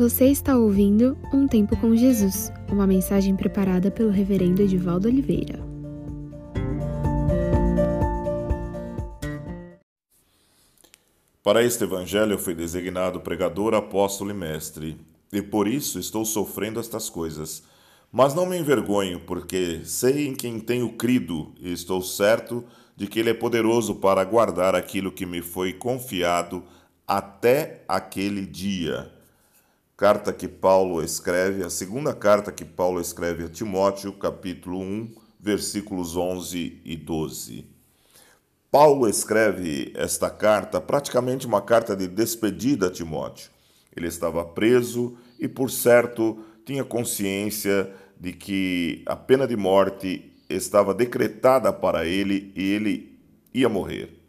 Você está ouvindo Um Tempo com Jesus, uma mensagem preparada pelo Reverendo Edivaldo Oliveira. Para este evangelho fui designado pregador, apóstolo e mestre, e por isso estou sofrendo estas coisas. Mas não me envergonho, porque sei em quem tenho crido e estou certo de que Ele é poderoso para guardar aquilo que me foi confiado até aquele dia carta que Paulo escreve, a segunda carta que Paulo escreve a Timóteo, capítulo 1, versículos 11 e 12. Paulo escreve esta carta, praticamente uma carta de despedida a Timóteo. Ele estava preso e, por certo, tinha consciência de que a pena de morte estava decretada para ele e ele ia morrer.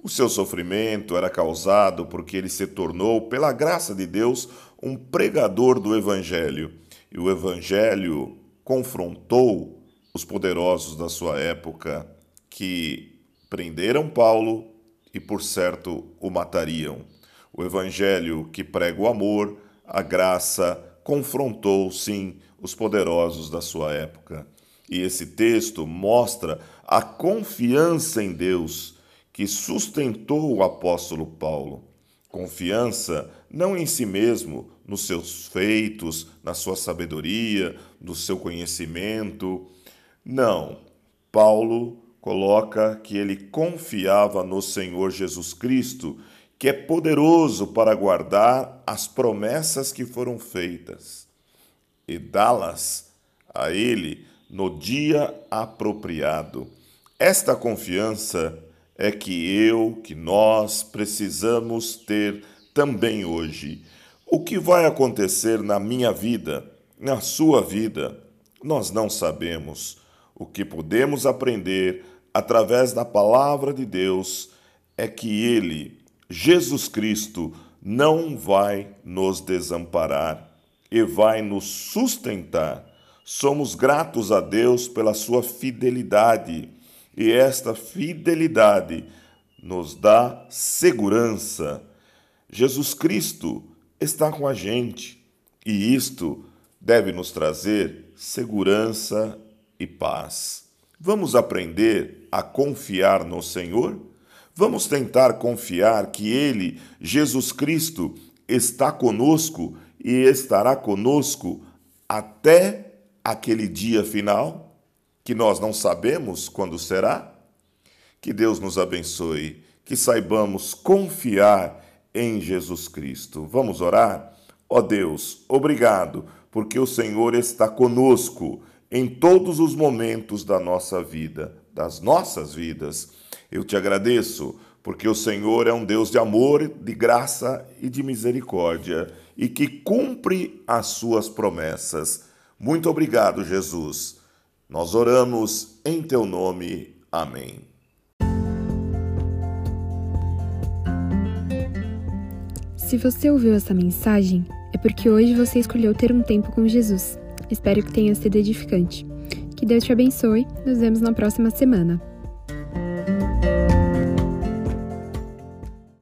O seu sofrimento era causado porque ele se tornou, pela graça de Deus, um pregador do Evangelho. E o Evangelho confrontou os poderosos da sua época que prenderam Paulo e, por certo, o matariam. O Evangelho que prega o amor, a graça, confrontou, sim, os poderosos da sua época. E esse texto mostra a confiança em Deus que sustentou o apóstolo Paulo. Confiança não em si mesmo, nos seus feitos, na sua sabedoria, no seu conhecimento. Não. Paulo coloca que ele confiava no Senhor Jesus Cristo, que é poderoso para guardar as promessas que foram feitas e dá-las a ele no dia apropriado. Esta confiança é que eu, que nós precisamos ter também hoje. O que vai acontecer na minha vida, na sua vida, nós não sabemos. O que podemos aprender através da palavra de Deus é que Ele, Jesus Cristo, não vai nos desamparar e vai nos sustentar. Somos gratos a Deus pela sua fidelidade e esta fidelidade nos dá segurança. Jesus Cristo está com a gente e isto deve nos trazer segurança e paz. Vamos aprender a confiar no Senhor? Vamos tentar confiar que Ele, Jesus Cristo, está conosco e estará conosco até aquele dia final? Que nós não sabemos quando será? Que Deus nos abençoe, que saibamos confiar em Jesus Cristo. Vamos orar? Ó oh Deus, obrigado, porque o Senhor está conosco em todos os momentos da nossa vida, das nossas vidas. Eu te agradeço, porque o Senhor é um Deus de amor, de graça e de misericórdia e que cumpre as suas promessas. Muito obrigado, Jesus. Nós oramos em teu nome. Amém. Se você ouviu essa mensagem, é porque hoje você escolheu ter um tempo com Jesus. Espero que tenha sido edificante. Que Deus te abençoe. Nos vemos na próxima semana.